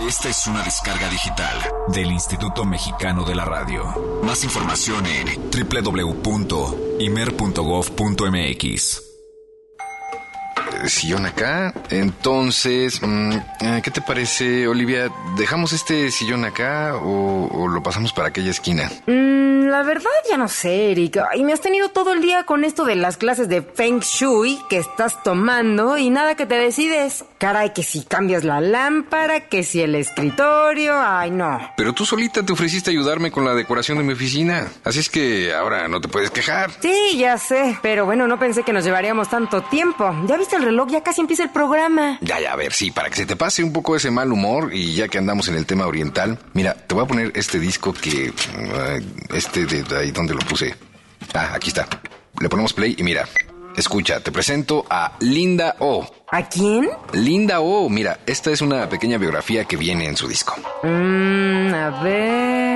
Esta es una descarga digital del Instituto Mexicano de la Radio. Más información en www.imer.gov.mx. Sillón acá. Entonces, mm, eh, ¿qué te parece, Olivia? ¿Dejamos este sillón acá o, o lo pasamos para aquella esquina? Mm, la verdad ya no sé, Eric. Y me has tenido todo el día con esto de las clases de Feng Shui que estás tomando y nada que te decides. Caray, que si cambias la lámpara, que si el escritorio, ay no. Pero tú solita te ofreciste ayudarme con la decoración de mi oficina. Así es que ahora no te puedes quejar. Sí, ya sé. Pero bueno, no pensé que nos llevaríamos tanto tiempo. ¿Ya viste el reloj? Ya casi empieza el programa. Ya, ya, a ver, sí, para que se te pase un poco ese mal humor y ya que andamos en el tema oriental, mira, te voy a poner este disco que... eh, este de, de ahí donde lo puse. Ah, aquí está. Le ponemos play y mira, escucha, te presento a Linda O. ¿A quién? Linda O, mira, esta es una pequeña biografía que viene en su disco. Mmm, a ver.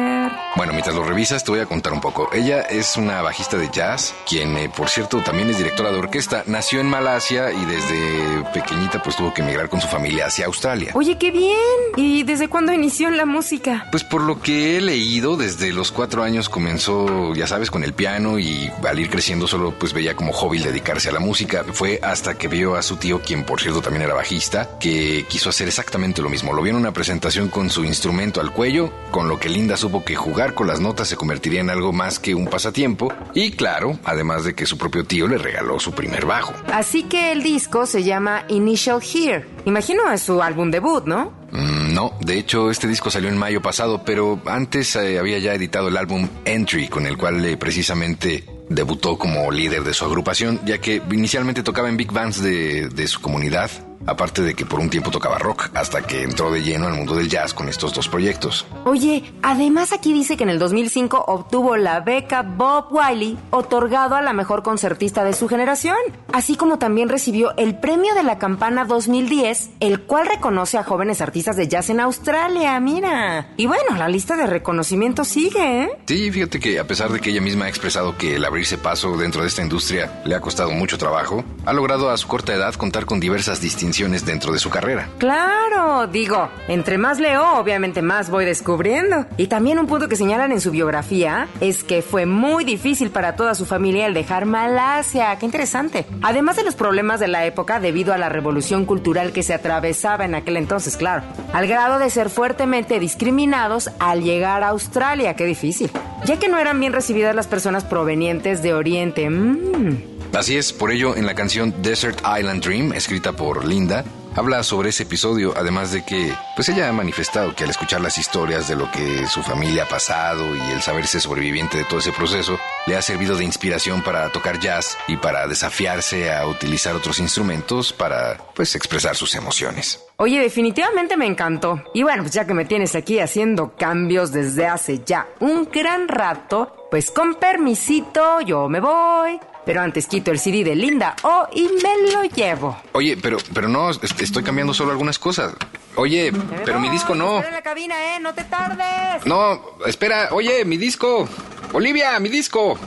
Bueno, mientras lo revisas te voy a contar un poco. Ella es una bajista de jazz, quien eh, por cierto también es directora de orquesta. Nació en Malasia y desde pequeñita pues tuvo que emigrar con su familia hacia Australia. Oye, qué bien. ¿Y desde cuándo inició en la música? Pues por lo que he leído, desde los cuatro años comenzó, ya sabes, con el piano y al ir creciendo solo pues veía como hobby dedicarse a la música. Fue hasta que vio a su tío, quien por cierto también era bajista, que quiso hacer exactamente lo mismo. Lo vio en una presentación con su instrumento al cuello, con lo que Linda supo que jugar con las notas se convertiría en algo más que un pasatiempo. Y claro, además de que su propio tío le regaló su primer bajo. Así que el disco se llama Initial Here. Imagino es su álbum debut, ¿no? Mm, no, de hecho este disco salió en mayo pasado, pero antes eh, había ya editado el álbum Entry, con el cual eh, precisamente debutó como líder de su agrupación, ya que inicialmente tocaba en big bands de, de su comunidad, aparte de que por un tiempo tocaba rock, hasta que entró de lleno al mundo del jazz con estos dos proyectos. Oye, además aquí dice que en el 2005 obtuvo la beca Bob Wiley, otorgado a la mejor concertista de su generación, así como también recibió el premio de la campana 2010, el cual reconoce a jóvenes artistas de jazz en Australia, mira. Y bueno, la lista de reconocimiento sigue, ¿eh? Sí, fíjate que a pesar de que ella misma ha expresado que el abrirse paso dentro de esta industria le ha costado mucho trabajo, ha logrado a su corta edad contar con diversas distinciones dentro de su carrera. Claro, digo, entre más leo, obviamente más voy descubriendo. Y también un punto que señalan en su biografía es que fue muy difícil para toda su familia el dejar Malasia. Qué interesante. Además de los problemas de la época debido a la revolución cultural que se atravesaba en aquel entonces, claro. Al grado de ser fuertemente discriminados al llegar a Australia. Qué difícil. Ya que no eran bien recibidas las personas provenientes de Oriente. Mmm. Así es, por ello en la canción Desert Island Dream, escrita por Linda, habla sobre ese episodio, además de que, pues ella ha manifestado que al escuchar las historias de lo que su familia ha pasado y el saberse sobreviviente de todo ese proceso, le ha servido de inspiración para tocar jazz y para desafiarse a utilizar otros instrumentos para, pues, expresar sus emociones. Oye, definitivamente me encantó. Y bueno, pues ya que me tienes aquí haciendo cambios desde hace ya un gran rato, pues con permisito yo me voy. Pero antes quito el CD de Linda O y me lo llevo. Oye, pero, pero no, est- estoy cambiando solo algunas cosas. Oye, pero mi disco no. espera en la cabina, ¿eh? No te tardes. No, espera, oye, mi disco. Olivia, mi disco.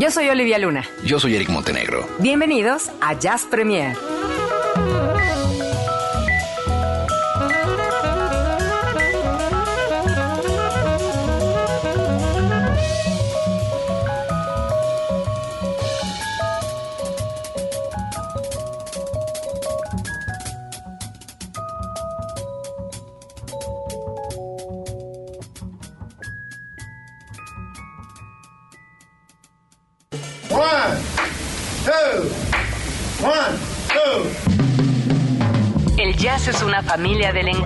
Yo soy Olivia Luna. Yo soy Eric Montenegro. Bienvenidos a Jazz Premier.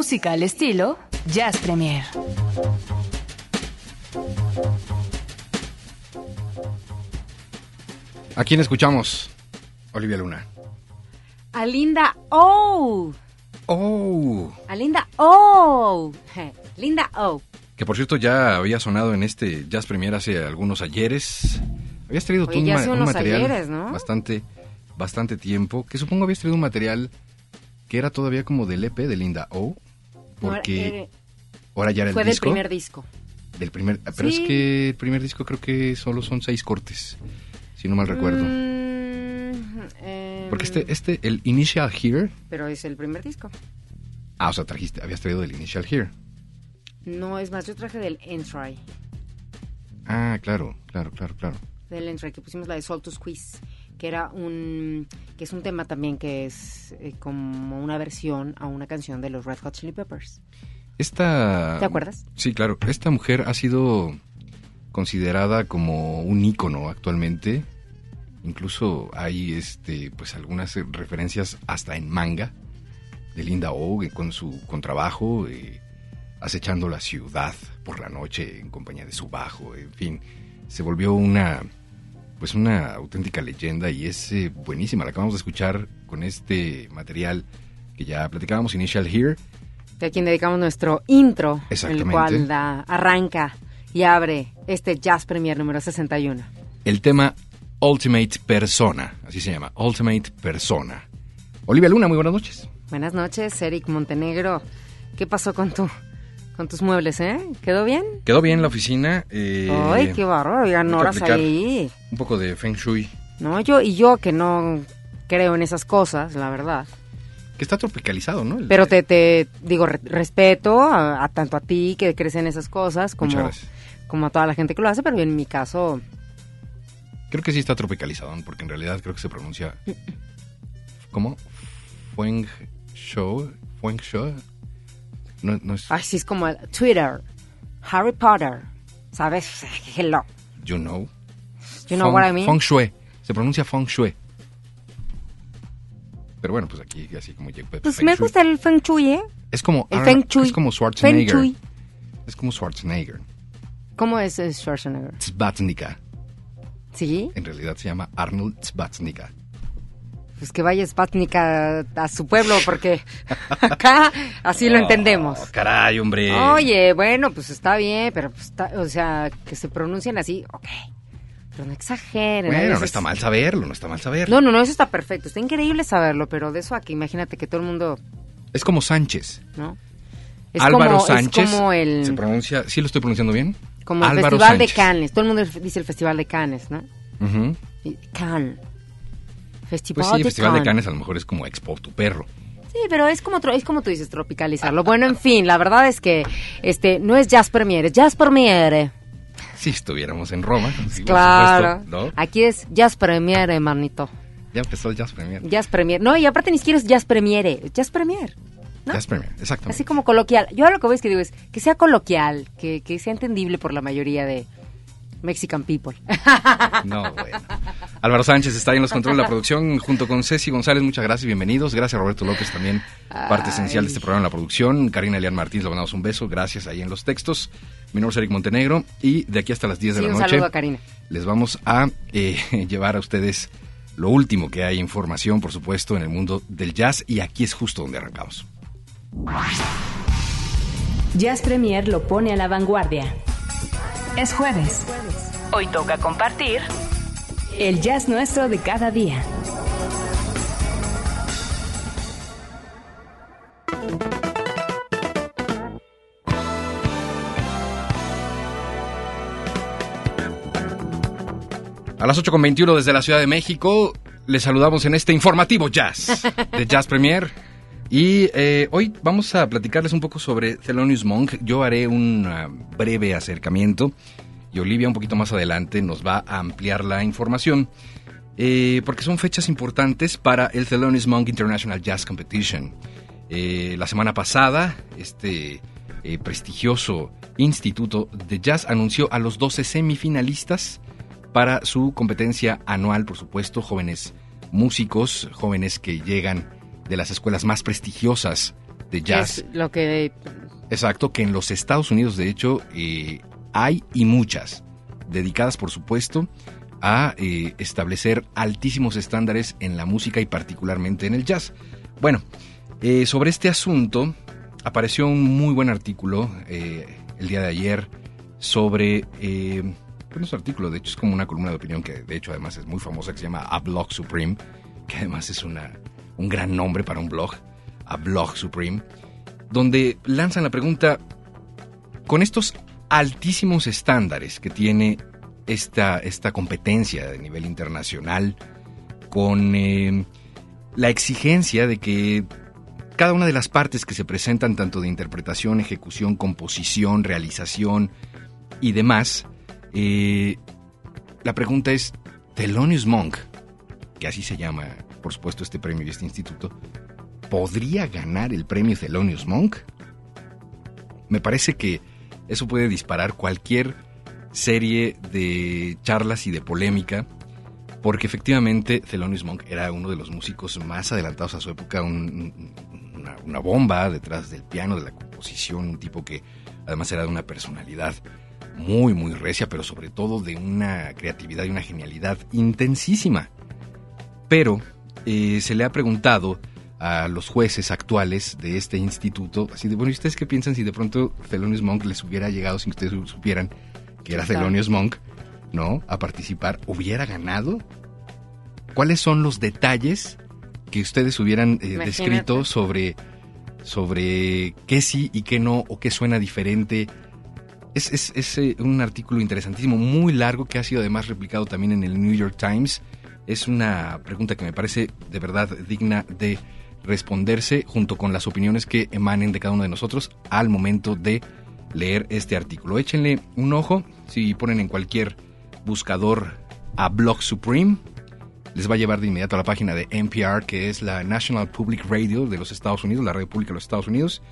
Música al estilo Jazz Premier. ¿A quién escuchamos? Olivia Luna. A Linda O. Oh, A Linda O. Linda O. que por cierto ya había sonado en este Jazz Premier hace algunos ayeres. Habías traído tú un, ma- hace un material ayeres, ¿no? bastante, bastante tiempo, que supongo habías traído un material que era todavía como del EP de Linda O, porque ahora ya era el Fue del disco. primer disco. Del primer, pero Sí. es que el primer disco creo que solo son seis cortes, si no mal recuerdo. Mm, em, Porque este, este, el Initial Here, Pero es el primer disco. ah, o sea, trajiste, habías traído el Initial Here. No, es más, yo traje del Entry. Ah, claro, claro, claro, claro. Del Entry, que pusimos la de Soul to Squeeze. Que era un. que es un tema también que es eh, como una versión a una canción de los Red Hot Chili Peppers. Esta... ¿Te acuerdas? Sí, claro. Esta mujer ha sido considerada como un ícono actualmente. Incluso hay este, pues algunas referencias hasta en manga de Linda O eh, con su contrabajo, eh, acechando la ciudad por la noche en compañía de su bajo, en fin, se volvió una pues una auténtica leyenda y es eh, buenísima. La acabamos de escuchar con este material que ya platicábamos, Initial Here. De a quien dedicamos nuestro intro. El cual da- arranca y abre este Jazz Premier número 61. el tema Ultimate Persona, así se llama, Ultimate Persona. Olivia Luna, muy buenas noches. Buenas noches, Eric Montenegro. ¿Qué pasó con tu con tus muebles, eh? ¿Quedó bien? Quedó bien la oficina. eh, Ay, qué bárbaro, que horas ahí. Un poco de Feng Shui, No, yo y yo que no creo en esas cosas, la verdad. que está tropicalizado, ¿no? El- Pero te, te digo, re- respeto a, a tanto a ti que crees en esas cosas como, como a toda la gente que lo hace, pero en mi caso, Creo que sí está tropicalizado, porque en realidad creo que se pronuncia... ¿Cómo? Feng Shui. Feng Shui. No, no es... ay, sí es como el Twitter, Harry Potter, ¿sabes? Hello. You know. You know Feng- what I mean? Feng Shui. Se pronuncia Feng Shui. Pero bueno, pues aquí así como... Pues Feng me gusta el Feng Shui, ¿eh? Es como... El Ar- Feng Shui. Es como Feng Schwarzenegger. Shui. Es como Schwarzenegger. ¿Cómo es Schwarzenegger? Zbatnika. ¿Sí? En realidad se llama Arnold Zbatnika. Pues que vaya Spatnica a su pueblo, porque acá así lo entendemos. Oh, caray, hombre. Oye, bueno, pues está bien, pero pues está- o sea, que se pronuncien así, ok. Pero no exageren. a Bueno, no está mal saberlo, no está mal saberlo. No, no, no, eso está perfecto. Está increíble saberlo, pero de eso a que imagínate que todo el mundo, Es como Sánchez. ¿no? Es Álvaro como, Sánchez. Es como el, Se pronuncia, ¿sí lo estoy pronunciando bien? como el Álvaro Festival de Sánchez. Cannes. Todo el mundo dice el Festival de Cannes, ¿no? Ujú. Y- Cannes. Festival, Pues sí, de, Festival de Cannes. Canes a lo mejor es como Expo tu perro. Sí, pero es como, es como tú dices, tropicalizarlo. Bueno, en fin, la verdad es que este no es Jazz Premiere, es Jazz Premiere. Si estuviéramos en Roma. sí, por Claro. supuesto, ¿no? Aquí es Jazz Premiere, manito. Ya empezó el Jazz Premier. Jazz Premiere. No, y aparte ni siquiera es Jazz Premiere, Jazz Premiere. ¿no? Jazz Premier, exactamente. Así como coloquial. Yo lo que voy es que digo es que sea coloquial, que, que sea entendible por la mayoría de Mexican people. No, bueno. Álvaro Sánchez está ahí en los controles de la producción junto con Ceci González. Muchas gracias, bienvenidos. Gracias a Roberto López también, parte esencial de este programa en la producción. Karina Elian Martínez, le mandamos un beso. Gracias ahí en los textos. Mi nombre es Eric Montenegro y de aquí hasta las 10 de Sí, la un noche saludo a Karina. les vamos a eh, llevar a ustedes lo último que hay información, por supuesto, en el mundo del jazz y aquí es justo donde arrancamos. Jazz Premier lo pone a la vanguardia. Es jueves. Hoy toca compartir el jazz nuestro de cada día. A las 8.21 desde la Ciudad de México, les saludamos en este informativo jazz de Jazz Premier. Y eh, hoy vamos a platicarles un poco sobre Thelonious Monk. Yo haré un ah, breve acercamiento y Olivia un poquito más adelante nos va a ampliar la información. eh, porque son fechas importantes para el Thelonious Monk International Jazz Competition. Eh, la semana pasada, este eh, prestigioso instituto de jazz anunció a los 12 semifinalistas para su competencia anual, por supuesto, jóvenes músicos, jóvenes que llegan de las escuelas más prestigiosas de jazz. Es lo que... Exacto, que en los Estados Unidos, de hecho, eh, hay y muchas, dedicadas, por supuesto, a eh, establecer altísimos estándares en la música y particularmente en el jazz. Bueno, eh, sobre este asunto apareció un muy buen artículo el día de ayer sobre... bueno, es artículo, de hecho es como una columna de opinión que de hecho además es muy famosa, que se llama A Blog Supreme, que además es una, un gran nombre para un blog, A Blog Supreme donde lanzan la pregunta, con estos altísimos estándares que tiene esta, esta competencia de nivel internacional, con eh, la exigencia de que cada una de las partes que se presentan, tanto de interpretación, ejecución, composición, realización y demás, eh, la pregunta es, Thelonious Monk, que así se llama, por supuesto, este premio y este instituto, podría ganar el premio Thelonious Monk? Me parece que eso puede disparar cualquier serie de charlas y de polémica, porque efectivamente Thelonious Monk era uno de los músicos más adelantados a su época, una, una, bomba detrás del piano, de la composición, un tipo que además era de una personalidad muy, muy recia, pero sobre todo de una creatividad y una genialidad intensísima. Pero eh, se le ha preguntado a los jueces actuales de este instituto, así de, bueno, ¿y ustedes qué piensan si de pronto Thelonious Monk les hubiera llegado sin que ustedes supieran que era Thelonious Monk, ¿no? A participar, ¿hubiera ganado? ¿Cuáles son los detalles que ustedes hubieran eh, descrito sobre, sobre qué sí y qué no, o qué suena diferente? Es, es, es eh, un artículo interesantísimo, muy largo, que ha sido además replicado también en el New York Times. Es una pregunta que me parece de verdad digna de responderse junto con las opiniones que emanen de cada uno de nosotros al momento de leer este artículo. Échenle un ojo si ponen en cualquier buscador a Blog Supreme. Les va a llevar de inmediato a la página de NPR, que es la National Public Radio de los Estados Unidos, la radio pública de los Estados Unidos.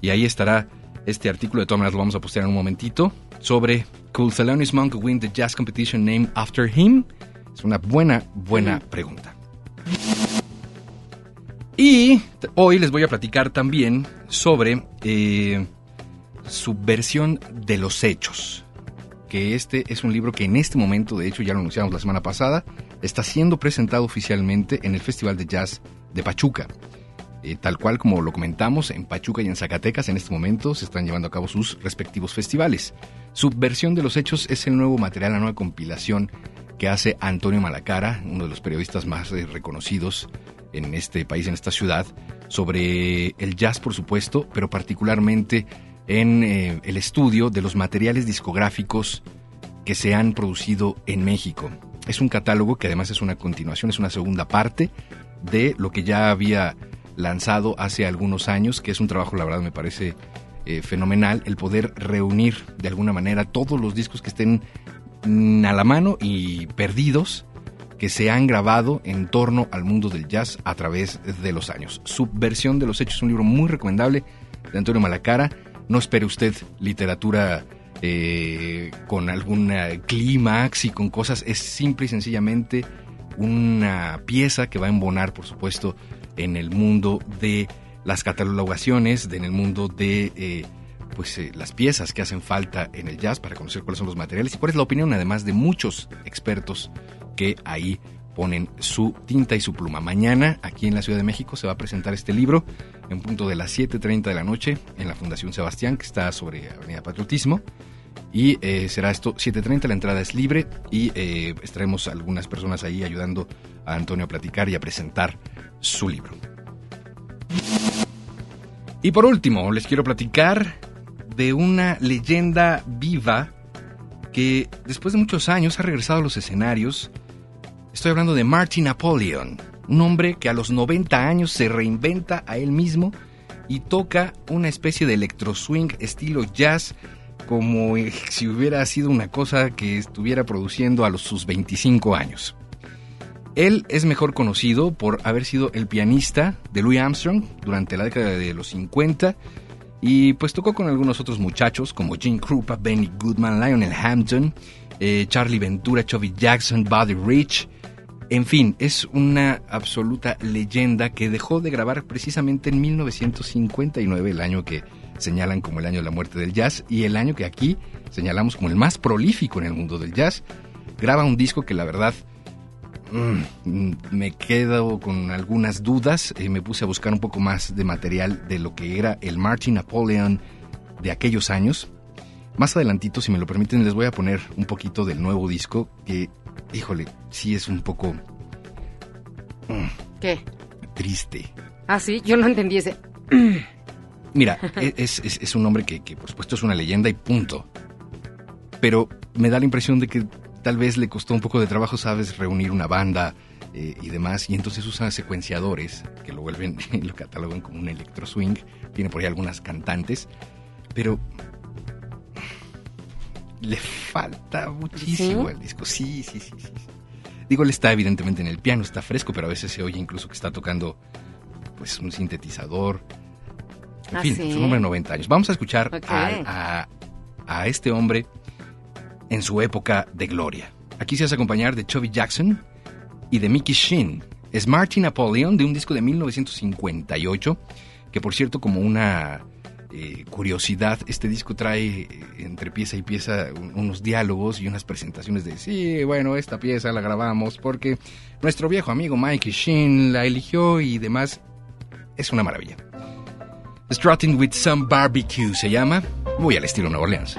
Y ahí estará este artículo, de todas maneras lo vamos a postear en un momentito, sobre Could Thelonious Monk win the jazz competition named after him? Es una buena, buena pregunta. Y hoy les voy a platicar también sobre eh, Subversión de los Hechos, que este es un libro que en este momento, de hecho ya lo anunciamos la semana pasada, está siendo presentado oficialmente en el Festival de Jazz de Pachuca. Eh, tal cual como lo comentamos, en Pachuca y en Zacatecas en este momento se están llevando a cabo sus respectivos festivales. Subversión de los Hechos es el nuevo material, la nueva compilación que hace Antonio Malacara, uno de los periodistas más eh, reconocidos en este país, en esta ciudad, sobre el jazz, por supuesto, pero particularmente en eh, el estudio de los materiales discográficos que se han producido en México. Es un catálogo que además es una continuación, es una segunda parte de lo que ya había lanzado hace algunos años, que es un trabajo, la verdad, me parece eh, fenomenal, el poder reunir de alguna manera todos los discos que estén a la mano y perdidos que se han grabado en torno al mundo del jazz a través de los años. Subversión de los Hechos un libro muy recomendable de Antonio Malacara. No espere usted literatura eh, con algún clímax y con cosas. Es simple y sencillamente una pieza que va a embonar, por supuesto, en el mundo de las catalogaciones, en el mundo de eh, pues eh, las piezas que hacen falta en el jazz para conocer cuáles son los materiales y cuál es la opinión además de muchos expertos que ahí ponen su tinta y su pluma. Mañana, aquí en la Ciudad de México, se va a presentar este libro en punto de las 7.30 de la noche en la Fundación Sebastián, que está sobre Avenida Patriotismo. Y eh, será esto 7.30, la entrada es libre y eh, estaremos algunas personas ahí ayudando a Antonio a platicar y a presentar su libro. Y por último, les quiero platicar de una leyenda viva que después de muchos años ha regresado a los escenarios Estoy hablando de Martin Napoleon, un hombre que a los 90 años se reinventa a él mismo y toca una especie de electro swing estilo jazz como si hubiera sido una cosa que estuviera produciendo a los sus 25 años. Él es mejor conocido por haber sido el pianista de Louis Armstrong durante la década de los 50 y pues tocó con algunos otros muchachos como Gene Krupa, Benny Goodman, Lionel Hampton, eh, Charlie Ventura, Chovy Jackson, Buddy Rich, En fin, es una absoluta leyenda que dejó de grabar precisamente en 1959, el año que señalan como el año de la muerte del jazz y el año que aquí señalamos como el más prolífico en el mundo del jazz. Graba un disco que la verdad mm, me quedo con algunas dudas. y me puse a buscar un poco más de material de lo que era el Martin Napoleon de aquellos años. Más adelantito, si me lo permiten, les voy a poner un poquito del nuevo disco que, híjole, sí es un poco... Mm, ¿Qué? Triste. Ah, sí, yo no entendí ese... Mira, e-, es, un hombre que, por supuesto es una leyenda y punto. Pero me da la impresión de que tal vez le costó un poco de trabajo, sabes, reunir una banda eh, y demás, y entonces usa secuenciadores que lo vuelven, lo catalogan como un electro swing. Tiene por ahí algunas cantantes, pero le falta muchísimo el disco. Sí, sí, sí, sí. Digo, él está evidentemente en el piano, está fresco, pero a veces se oye incluso que está tocando pues un sintetizador en ah, fin, es un hombre de 90 años. Vamos a escuchar a, este hombre en su época de gloria. Aquí se hace acompañar de Chubby Jackson y de Mickey Shin. Es Martin Napoleon de un disco de 1958, que por cierto como una eh, curiosidad, este disco trae eh, entre pieza y pieza unos diálogos y unas presentaciones de, sí, bueno, esta pieza la grabamos porque nuestro viejo amigo Mikey Shin la eligió y demás. Es una maravilla. Strutting with some barbecue se llama, muy al estilo Nueva Orleans.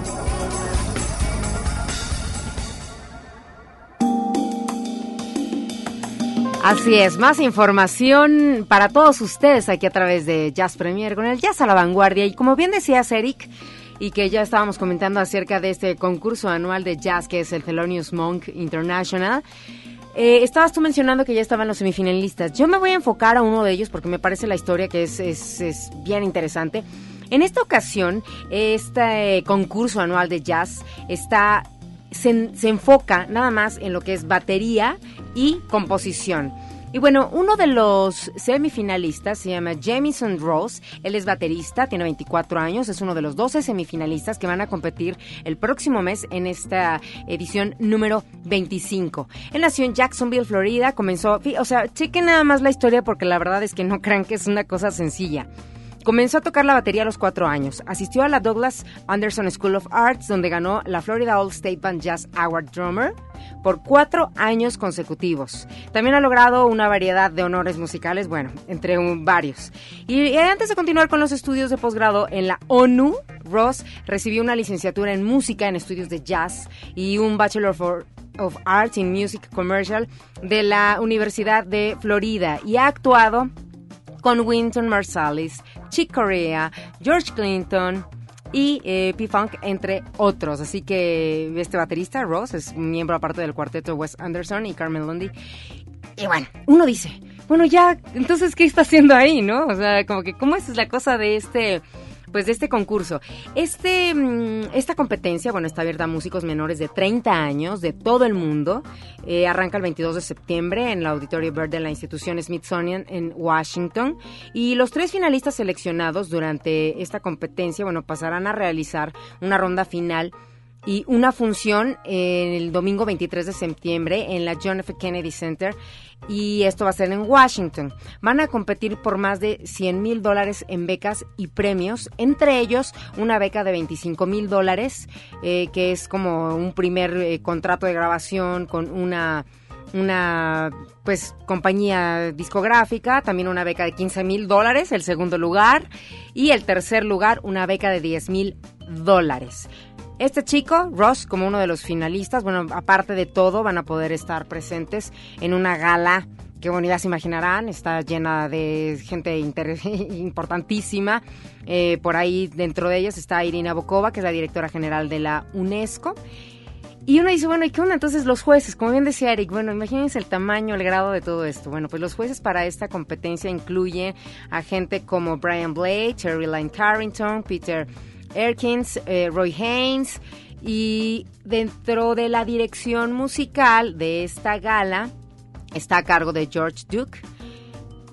Así es, más información para todos ustedes aquí a través de Jazz Premier con el Jazz a la vanguardia. Y como bien decías, Eric, y que ya estábamos comentando acerca de este concurso anual de jazz que es el Thelonious Monk International, eh, estabas tú mencionando que ya estaban los semifinalistas. Yo me voy a enfocar a uno de ellos porque me parece la historia que es, es, es bien interesante. En esta ocasión, este concurso anual de jazz está se, se enfoca nada más en lo que es batería y composición. Y bueno, uno de los semifinalistas se llama Jamison Ross. Él es baterista, tiene 24 años, es uno de los 12 semifinalistas que van a competir el próximo mes en esta edición número 25. Él nació en Jacksonville, Florida, comenzó, o sea, chequen nada más la historia porque la verdad es que no crean que es una cosa sencilla. Comenzó a tocar la batería a los cuatro años. Asistió a la Douglas Anderson School of Arts, donde ganó la Florida All State Band Jazz Award Drummer por cuatro años consecutivos. También ha logrado una variedad de honores musicales, bueno, entre varios. Y, antes de continuar con los estudios de posgrado en la ONU, Ross recibió una licenciatura en música en estudios de jazz y un Bachelor of Arts in Music Commercial de la Universidad de Florida y ha actuado con Winton Marsalis, Chick Corea, George Clinton y eh, P-Funk, entre otros. Así que este baterista, Ross, es miembro aparte del cuarteto Wes Anderson y Carmen Lundy. Y bueno, uno dice, bueno, ya, entonces, ¿qué está haciendo ahí, no? O sea, como que, ¿cómo es la cosa de este pues de este concurso. Este, mm, esta competencia, bueno, está abierta a músicos menores de 30 años de todo el mundo. Eh, arranca el 22 de septiembre en el Auditorio Bird de la institución Smithsonian en Washington. Y los tres finalistas seleccionados durante esta competencia, bueno, pasarán a realizar una ronda final y una función el domingo 23 de septiembre en la John F. Kennedy Center y esto va a ser en Washington. Van a competir por más de 100 mil dólares en becas y premios, entre ellos una beca de 25 mil dólares, eh, que es como un primer eh, contrato de grabación con una una pues compañía discográfica, también una beca de 15 mil dólares, el segundo lugar, y el tercer lugar, una beca de 10 mil dólares. Este chico, Ross, como uno de los finalistas, bueno, aparte de todo, van a poder estar presentes en una gala que bueno, ya se imaginarán, está llena de gente importantísima. Eh, por ahí dentro de ellas está Irina Bokova, que es la directora general de la UNESCO. Y uno dice, bueno, ¿y qué onda? Entonces los jueces, como bien decía Eric, bueno, imagínense el tamaño, el grado de todo esto. Bueno, pues los jueces para esta competencia incluyen a gente como Brian Blade, Terry Line Carrington, Peter Erkins, eh, Roy Haynes. Y dentro de la dirección musical de esta gala está a cargo de George Duke.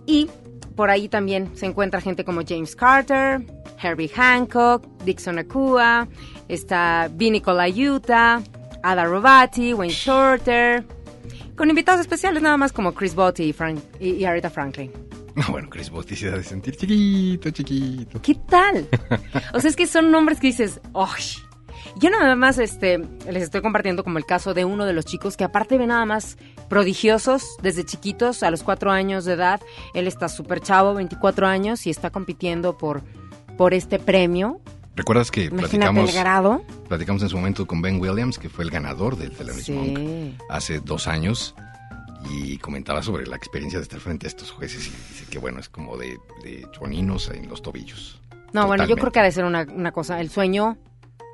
Y por ahí también se encuentra gente como James Carter, Herbie Hancock, Dixon Akua, está Vinny Colaiuta, Ada Rovati, Wayne Shorter, con invitados especiales nada más como Chris Botti y, Frank, y Aretha Franklin. Bueno, Chris Botti se de sentir chiquito, chiquito. ¿Qué tal? O sea, es que son nombres que dices, ¡ay! Yo nada más este, les estoy compartiendo como el caso de uno de los chicos que aparte ve nada más prodigiosos desde chiquitos, a los cuatro años de edad. Él está súper chavo, 24 años, y está compitiendo por, por este premio. ¿Recuerdas que platicamos, platicamos en su momento con Ben Williams, que fue el ganador del Thelonious sí. hace dos años? Y comentaba sobre la experiencia de estar frente a estos jueces y dice que bueno, es como de, de choninos en los tobillos. No, bueno, yo creo que ha de ser una, cosa, el sueño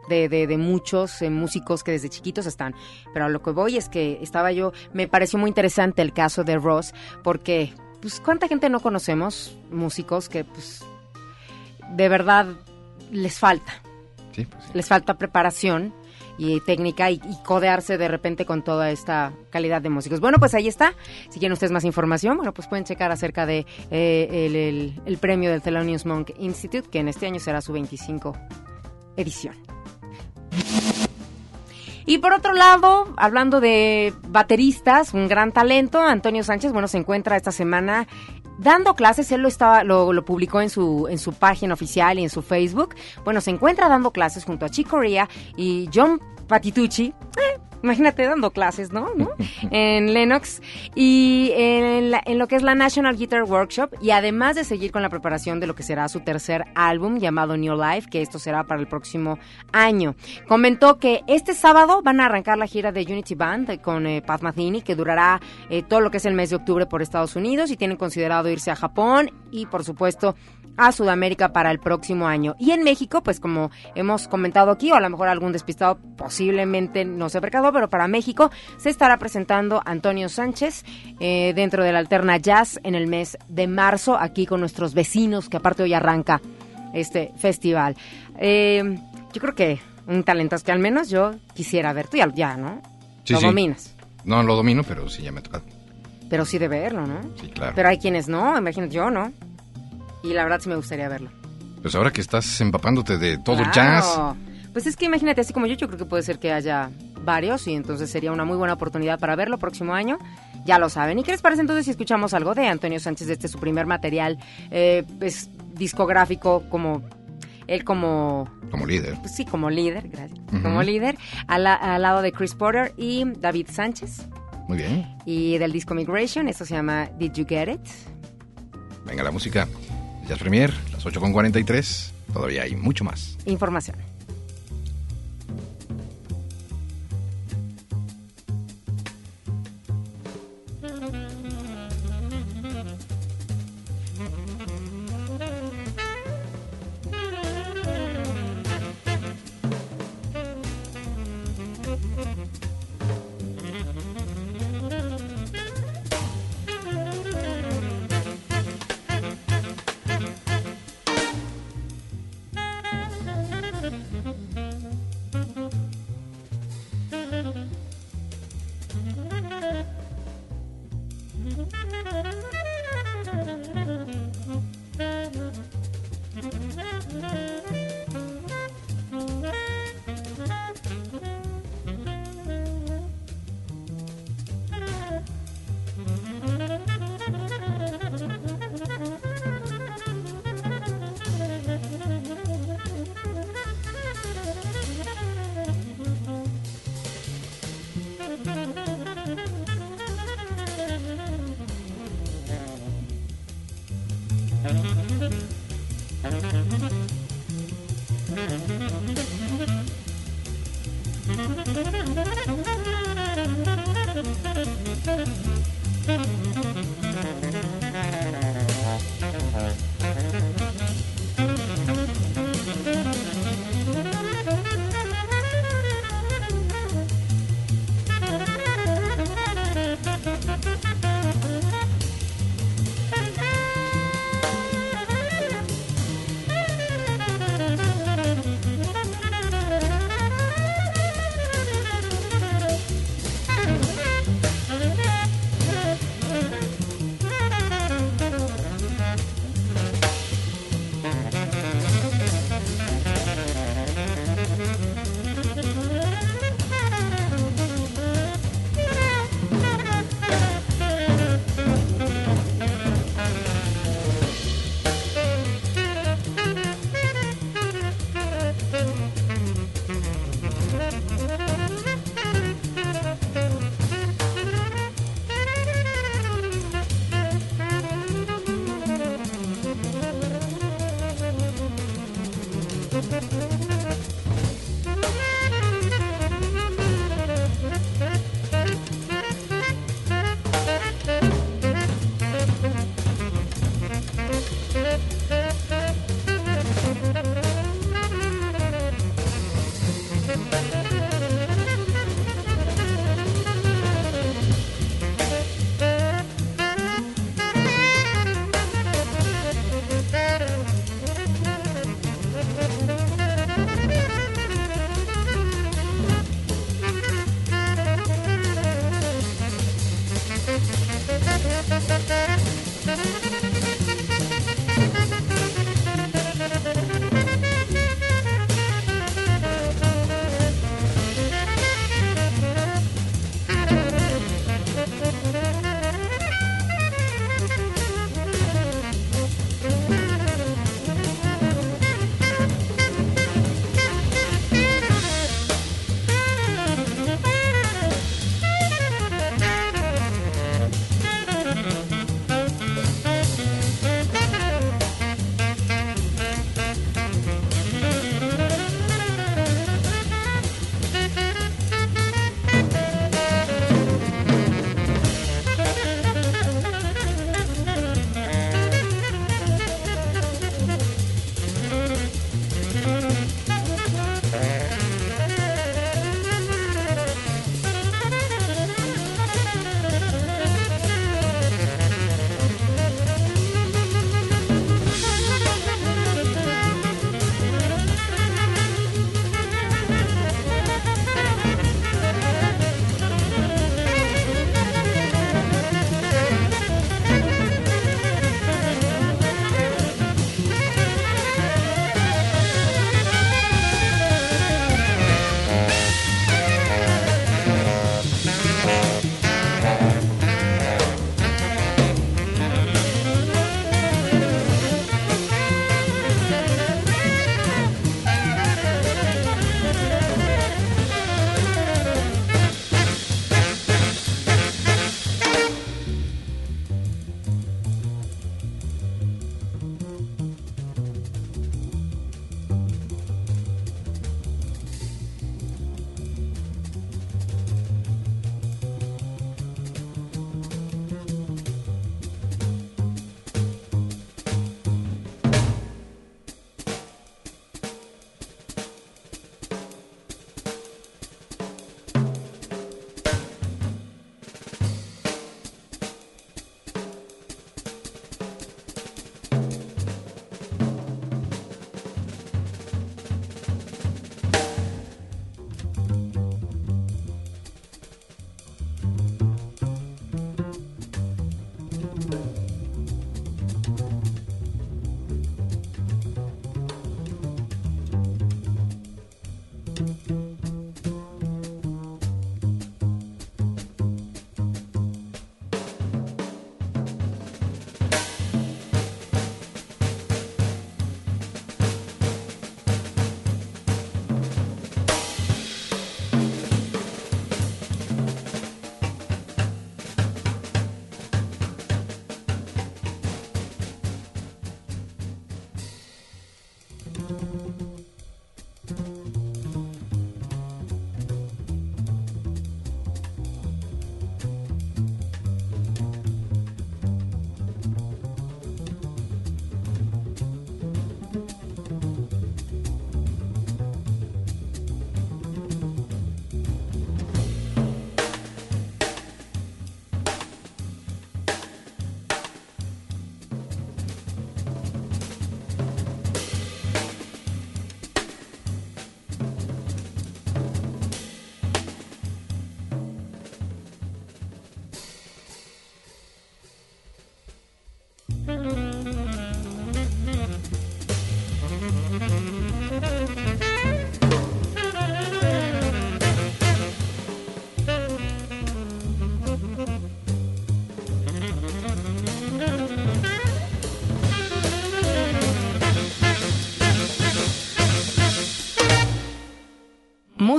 de, de, muchos eh, músicos que desde chiquitos están. Pero a lo que voy es que estaba yo, me pareció muy interesante el caso de Ross, porque, pues, ¿cuánta gente no conocemos músicos que, pues, de verdad les falta? Sí, pues Les falta preparación y técnica y, codearse de repente con toda esta calidad de músicos. Bueno, pues ahí está. Si quieren ustedes más información, bueno, pues pueden checar acerca de eh, el, premio del Thelonious Monk Institute, que en este año será su 25 edición. Y por otro lado, hablando de bateristas, un gran talento, Antonio Sánchez, bueno, se encuentra esta semana dando clases, él lo estaba, lo, lo, publicó en su, en su página oficial y en su Facebook. Bueno, se encuentra dando clases junto a Chick Corea y John Patitucci. Eh, Imagínate dando clases, ¿no? ¿No? en Lennox y en, la- lo que es la National Guitar Workshop y además de seguir con la preparación de lo que será su tercer álbum llamado New Life, que esto será para el próximo año. Comentó que este sábado van a arrancar la gira de Unity Band con eh, Pat Metheny, que durará eh, todo lo que es el mes de octubre por Estados Unidos y tienen considerado irse a Japón y por supuesto a Sudamérica para el próximo año. Y en México, pues como hemos comentado aquí, o a lo mejor algún despistado posiblemente no se percató, pero para México se estará presentando Antonio Sánchez eh, dentro del Alterna Jazz en el mes de marzo, aquí con nuestros vecinos, que aparte hoy arranca este festival. Eh, yo creo que un talento que al menos yo quisiera ver. Tú ya, ya ¿no? Sí, Lo sí. dominas. No lo domino, pero sí ya me ha tocado. Pero sí de verlo, ¿no? Sí, claro. Pero hay quienes no, imagínate yo, ¿no? Y la verdad sí me gustaría verlo. Pues ahora que estás empapándote de todo el jazz, Pues es que imagínate, así como yo, yo creo que puede ser que haya varios y entonces sería una muy buena oportunidad para verlo próximo año. Ya lo saben. ¿Y qué les parece entonces si escuchamos algo de Antonio Sánchez, de este su primer material eh, pues, discográfico como él como como líder. pues sí, como líder, gracias, como líder, al, al lado de Chris Porter y David Sánchez. Muy bien. Y del disco Migration, esto se llama Did You Get It? Venga la música. Jazz Premier, las 8.43. Todavía hay mucho más. Información.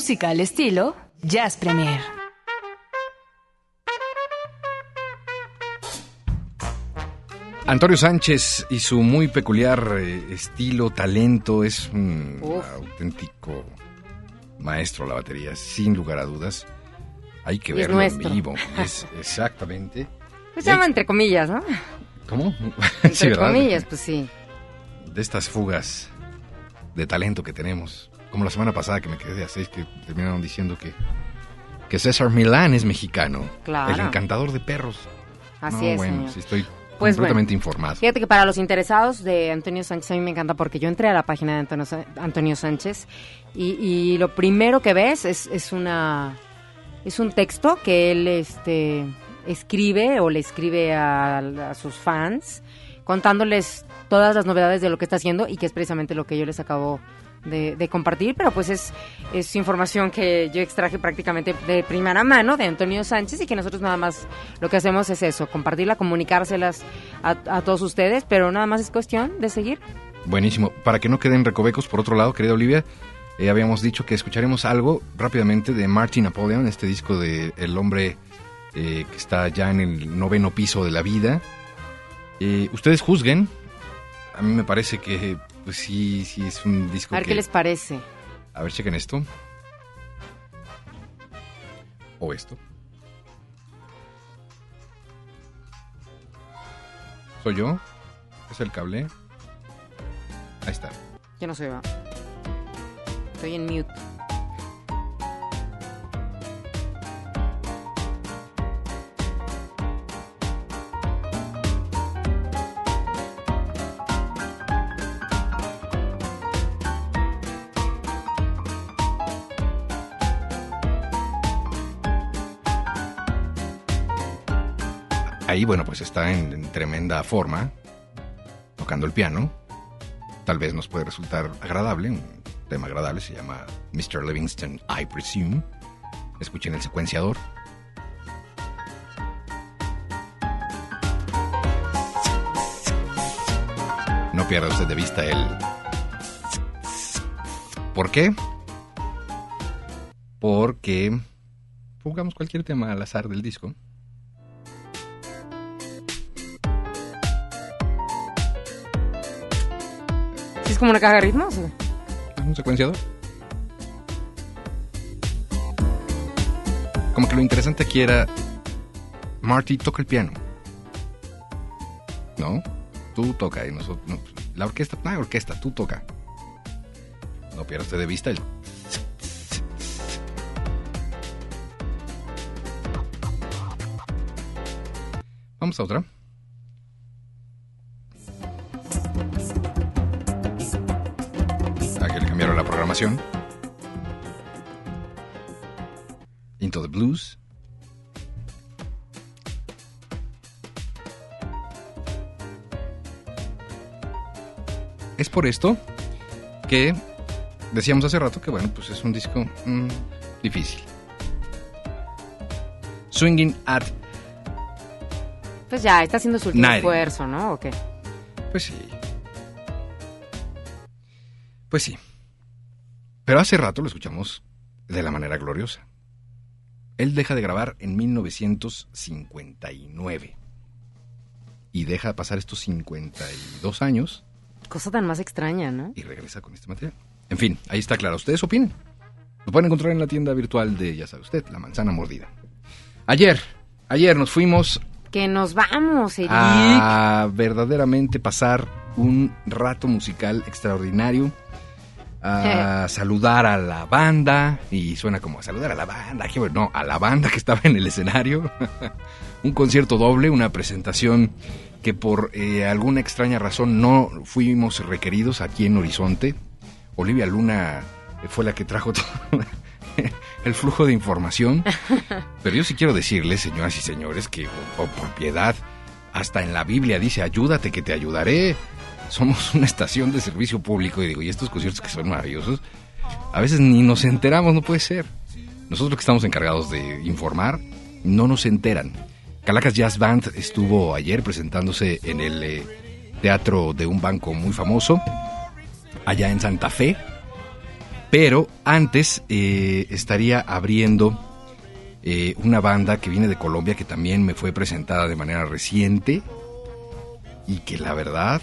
Música al estilo Jazz Premier. Antonio Sánchez y su muy peculiar eh, estilo, talento, es un Uf. auténtico maestro a la batería, sin lugar a dudas. Hay que Y es verlo en vivo. Es exactamente. Pues se llama entre comillas, ¿no? ¿Cómo? Entre Sí, ¿verdad? comillas, pues sí. De estas fugas de talento que tenemos. Como la semana pasada que me quedé a seis que terminaron diciendo que, que César Milán es mexicano. Claro. El encantador de perros. Así no, es, bueno, señor. sí estoy Pues completamente informado. Fíjate que para los interesados de Antonio Sánchez, a mí me encanta porque yo entré a la página de Antonio, Antonio Sánchez y, y lo primero que ves es, es una es un texto que él este escribe o le escribe a, a sus fans contándoles todas las novedades de lo que está haciendo y que es precisamente lo que yo les acabo de, de compartir, pero pues es, es información que yo extraje prácticamente de primera mano de Antonio Sánchez y que nosotros nada más lo que hacemos es eso, compartirla, comunicárselas a, todos ustedes, pero nada más es cuestión de seguir. Buenísimo. Para que no queden recovecos, por otro lado, querida Olivia, eh, habíamos dicho que escucharemos algo rápidamente de Martin Napoleon, este disco de El hombre eh, que está ya en el noveno piso de la vida. Eh, ustedes juzguen. A mí me parece que, pues sí, sí es un disco A ver que... qué les parece. A ver, chequen esto. O esto. ¿Soy yo? ¿Es el cable? Ahí está. Yo no sé, va. Estoy en mute. Ahí, bueno, pues está en, en tremenda forma, tocando el piano. Tal vez nos puede resultar agradable, un tema agradable, se llama Mr. Livingston, I Presume. Escuchen el secuenciador. No pierda usted de vista el... ¿Por qué? Porque jugamos cualquier tema al azar del disco. Es como una caja de ritmos? un secuenciador. Como que lo interesante aquí era Marty toca el piano. ¿No? Tú toca y nosotros no, la orquesta, no hay orquesta, tú toca. No pierda usted de vista el Vamos a otra. Into the Blues. Es por esto que decíamos hace rato que, bueno, pues es un disco mm, difícil. Swinging at Pues ya, está haciendo su último esfuerzo, ¿no? ¿O qué? Pues sí. Pues sí. Pero hace rato lo escuchamos de la manera gloriosa. Él deja de grabar en 1959. Y deja pasar estos 52 años Cosa tan más extraña, ¿no? y regresa con este material. En fin, ahí está claro. Ustedes opinen. Lo pueden encontrar en la tienda virtual de, ya sabe usted, La Manzana Mordida. Ayer, ayer nos fuimos Que nos vamos, Eric. a verdaderamente pasar un rato musical extraordinario. A saludar a la banda. Y suena como a saludar a la banda. no, a la banda que estaba en el escenario. un concierto doble, una presentación que por eh, alguna extraña razón no fuimos requeridos aquí en Horizonte. Olivia Luna fue la que trajo todo el flujo de información. Pero yo sí quiero decirles, señoras y señores, que por, por piedad, hasta en la Biblia dice, ayúdate que te ayudaré. Somos una estación de servicio público y digo, y estos conciertos que son maravillosos, a veces ni nos enteramos, no puede ser. Nosotros que estamos encargados de informar, no nos enteran. Calacas Jazz Band estuvo ayer presentándose en el eh, teatro de un banco muy famoso, allá en Santa Fe. Pero antes eh, estaría abriendo eh, una banda que viene de Colombia que también me fue presentada de manera reciente y que la verdad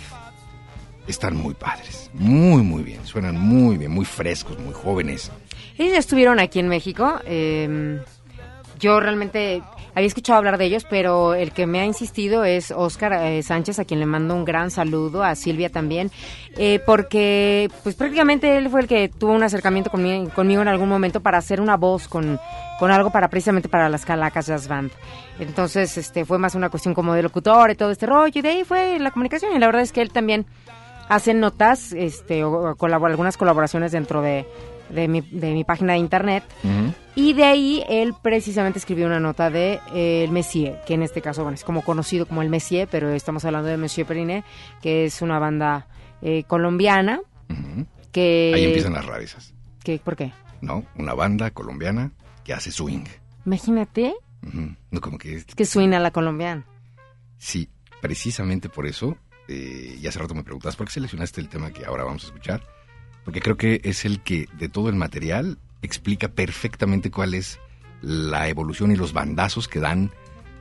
están muy padres, muy muy bien, suenan muy bien, muy frescos, muy jóvenes. Ellos ya estuvieron aquí en México. eh, yo realmente había escuchado hablar de ellos, pero el que me ha insistido es Oscar eh, Sánchez, a quien le mando un gran saludo, a Silvia también, eh, porque pues prácticamente él fue el que tuvo un acercamiento conmigo, conmigo en algún momento para hacer una voz con, con algo para precisamente para las Calacas Jazz Band. Entonces, este fue más una cuestión como de locutor y todo este rollo, y de ahí fue la comunicación. Y la verdad es que él también hace notas, este, o, algunas colaboraciones dentro de, de, mi, de mi página de internet. Y de ahí él precisamente escribió una nota de eh, el Messier, que en este caso bueno, es como conocido como el Messier, pero estamos hablando de Monsieur Periné, que es una banda eh, colombiana que... Ahí empiezan las rarezas, que, ¿Por qué? ¿no? Una banda colombiana que hace swing. Imagínate. No como que que suena la colombiana. Sí, precisamente por eso, eh, y hace rato me preguntas, ¿por qué seleccionaste el tema que ahora vamos a escuchar? Porque creo que es el que de todo el material explica perfectamente cuál es la evolución y los bandazos que dan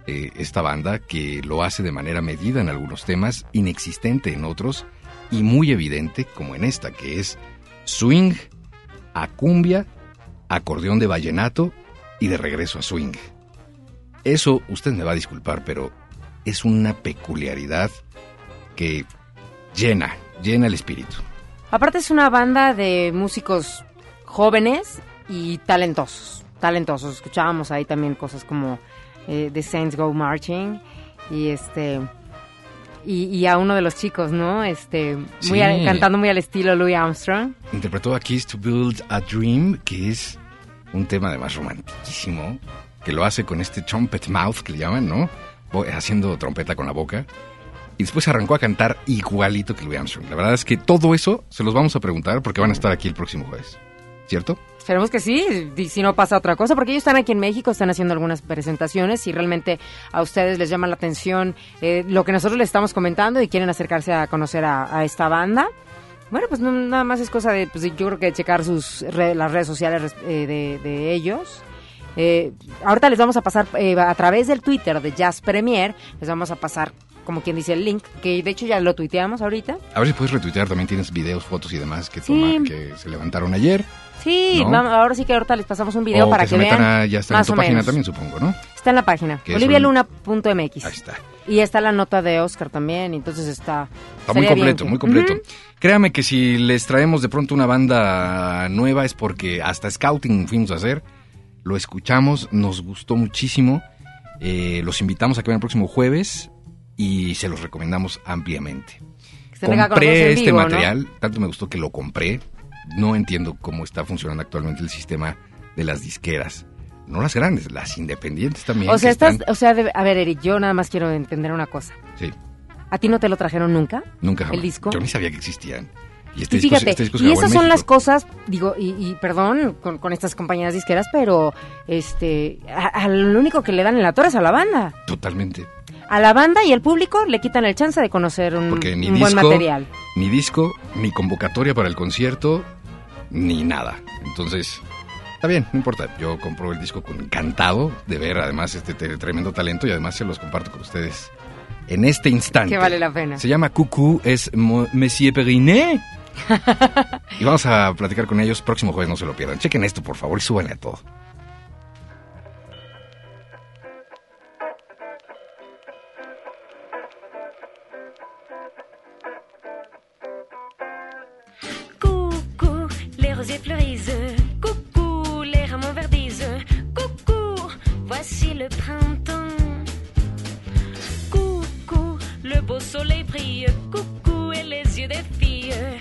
eh, esta banda, que lo hace de manera medida en algunos temas, inexistente en otros, y muy evidente como en esta, que es swing, a cumbia, acordeón de vallenato y de regreso a swing. Eso usted me va a disculpar, pero es una peculiaridad que llena, llena el espíritu. Aparte es una banda de músicos jóvenes y talentosos, talentosos. Escuchábamos ahí también cosas como eh, The Saints Go Marching y este y, y a uno de los chicos, ¿no? Este muy Sí. al- cantando muy al estilo Louis Armstrong. Interpretó a Kiss to Build a Dream, que es un tema además romantiquísimo, que lo hace con este trumpet mouth que le llaman, ¿no? Haciendo trompeta con la boca. Y después arrancó a cantar igualito que Louis Armstrong. La verdad es que todo eso se los vamos a preguntar porque van a estar aquí el próximo jueves. ¿Cierto? Esperemos que sí, y si no pasa otra cosa, porque ellos están aquí en México, están haciendo algunas presentaciones y realmente a ustedes les llama la atención eh, lo que nosotros les estamos comentando y quieren acercarse a conocer a, esta banda. Bueno, pues nada más es cosa de, pues, yo creo que checar sus las redes sociales eh, de, ellos. Eh, ahorita les vamos a pasar a través del Twitter de Jazz Premier, les vamos a pasar, como quien dice, el link, que de hecho ya lo tuiteamos ahorita. A ver si puedes retuitear, también tienes videos, fotos y demás que, Sí. toma- que se levantaron ayer. Sí, ¿No? vamos- ahora sí que ahorita les pasamos un video o para que que, se vean. a, ya está en tu página menos. también, supongo, ¿no? Está en la página, olivialuna.mx. Ahí está. Y está la nota de Oscar también, entonces está... Está muy bien completo, muy completo. Créame que si les traemos de pronto una banda nueva es porque hasta Scouting fuimos a hacer, lo escuchamos, nos gustó muchísimo, eh, los invitamos a que vayan el próximo jueves y se los recomendamos ampliamente. Se Compré este vivo, ¿no? material, tanto me gustó que lo compré, no entiendo cómo está funcionando actualmente el sistema de las disqueras. No las grandes, las independientes también. O sea, estás, están- o sea, de- a ver, Eric, yo nada más quiero entender una cosa. Sí, ¿A ti no te lo trajeron nunca? nunca jamás. ¿El disco? Yo ni sabía que existían. Y este y disco, fíjate, este disco y esas son las cosas, digo, y, y perdón con, con estas compañías disqueras, pero este, a, a lo único que le dan en la torre es a la banda. Totalmente. A la banda y al público le quitan el chance de conocer un, Porque ni un buen material. ni disco, ni convocatoria para el concierto, ni nada. Entonces, está bien, no importa. Yo compro el disco con encantado de ver además este te- tremendo talento y además se los comparto con ustedes en este instante. Que vale la pena. Se llama Cucu, es Mo- Monsieur Periné. y vamos a platicar con ellos próximo jueves, no se lo pierdan. Chequen esto, por favor, y súbanle a todo. Les rosiers fleurissent. Coucou, les rameaux verdissent. Coucou, voici le printemps. Coucou, le beau soleil brille. Coucou, et les yeux des filles.